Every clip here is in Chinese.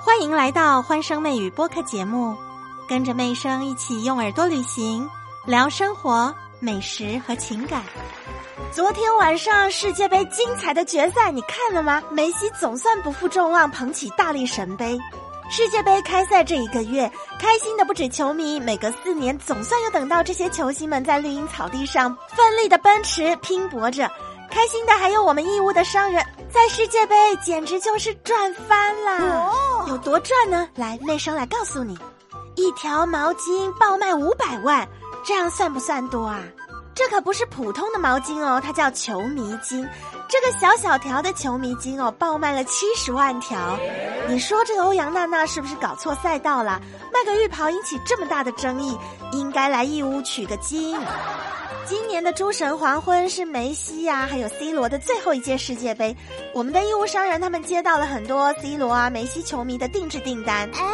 欢迎来到欢声妹语播客节目，跟着妹声一起用耳朵旅行，聊生活、美食和情感。昨天晚上世界杯精彩的决赛你看了吗？梅西总算不负众望，捧起大力神杯。世界杯开赛这一个月，开心的不止球迷，每隔四年总算又等到这些球星们在绿茵草地上奋力的奔驰拼搏着。开心的还有我们义乌的商人，在世界杯简直就是赚翻了！有多赚呢？来，内生来告诉你，一条毛巾爆卖五百万，这样算不算多啊？这可不是普通的毛巾哦，它叫球迷巾。这个小小条的球迷巾哦，爆卖了七十万条。你说这个欧阳娜娜是不是搞错赛道了？卖个浴袍引起这么大的争议，应该来义乌取个经。今年的诸神黄昏是梅西呀，还有 C 罗的最后一届世界杯。我们的义乌商人他们接到了很多 C 罗啊、梅西球迷的定制订单。哎，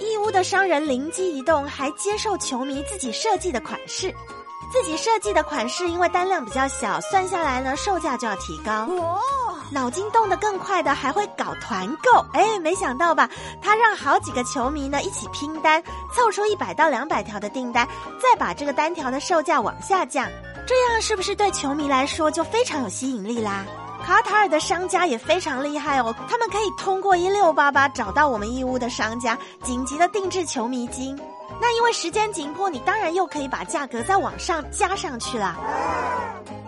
义乌的商人灵机一动，还接受球迷自己设计的款式。自己设计的款式，因为单量比较小，算下来呢，售价就要提高。脑筋动得更快的还会搞团购，哎，没想到吧？他让好几个球迷呢一起拼单，凑出一百到两百条的订单，再把这个单条的售价往下降，这样是不是对球迷来说就非常有吸引力啦？卡塔尔的商家也非常厉害哦，他们可以通过一六八八找到我们义乌的商家，紧急的定制球迷金。那因为时间紧迫，你当然又可以把价格再往上加上去了。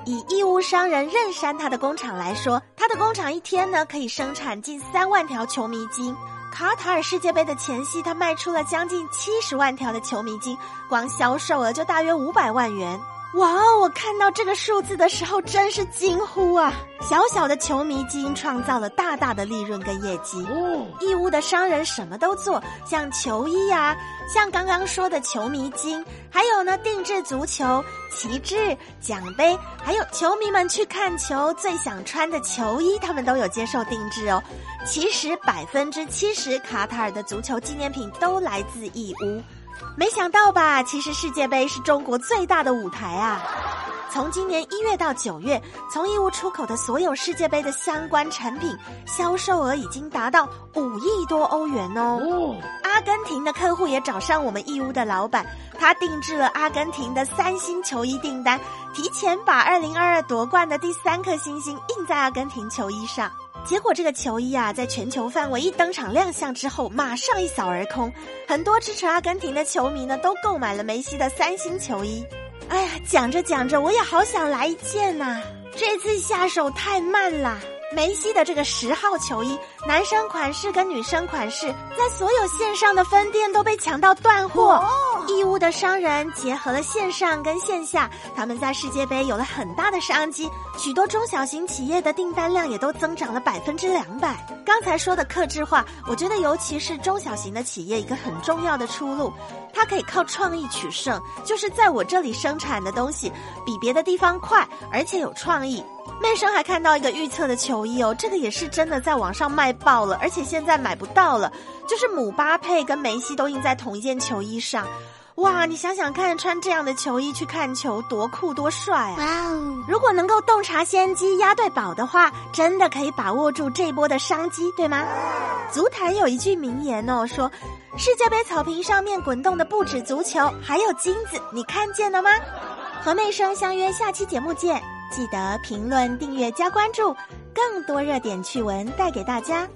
以义乌商人任山他的工厂来说，他的工厂一天呢可以生产近三万条球迷巾。卡塔尔世界杯的前夕，他卖出了将近七十万条的球迷巾，光销售额就大约五百万元。哇哦！我看到这个数字的时候，真是惊呼啊！小小的球迷金创造了大大的利润跟业绩。义乌的商人什么都做，像球衣啊，像刚刚说的球迷金，还有呢定制足球旗帜、奖杯，还有球迷们去看球最想穿的球衣，他们都有接受定制哦。其实百分之七十卡塔尔的足球纪念品都来自义乌。没想到吧？其实世界杯是中国最大的舞台啊！从今年一月到九月，从义乌出口的所有世界杯的相关产品销售额已经达到五亿多欧元哦。阿根廷的客户也找上我们义乌的老板，他定制了阿根廷的三星球衣订单，提前把二零二二夺冠的第三颗星星印在阿根廷球衣上。结果这个球衣啊，在全球范围一登场亮相之后，马上一扫而空。很多支持阿根廷的球迷呢，都购买了梅西的三星球衣。哎呀，讲着讲着，我也好想来一件呐！这次下手太慢了。梅西的这个十号球衣，男生款式跟女生款式，在所有线上的分店都被抢到断货。哦义乌的商人结合了线上跟线下，他们在世界杯有了很大的商机，许多中小型企业的订单量也都增长了百分之两百。刚才说的克制化，我觉得尤其是中小型的企业一个很重要的出路，它可以靠创意取胜，就是在我这里生产的东西比别的地方快，而且有创意。妹生还看到一个预测的球衣哦，这个也是真的在网上卖爆了，而且现在买不到了，就是姆巴佩跟梅西都印在同一件球衣上。哇，你想想看，穿这样的球衣去看球，多酷多帅啊！哇哦，如果能够洞察先机，押对宝的话，真的可以把握住这波的商机，对吗？足坛有一句名言哦，说世界杯草坪上面滚动的不止足球，还有金子，你看见了吗？和妹生相约下期节目见，记得评论、订阅、加关注，更多热点趣闻带给大家。